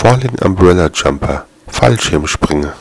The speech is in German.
Falling Umbrella Jumper, Fallschirmspringer.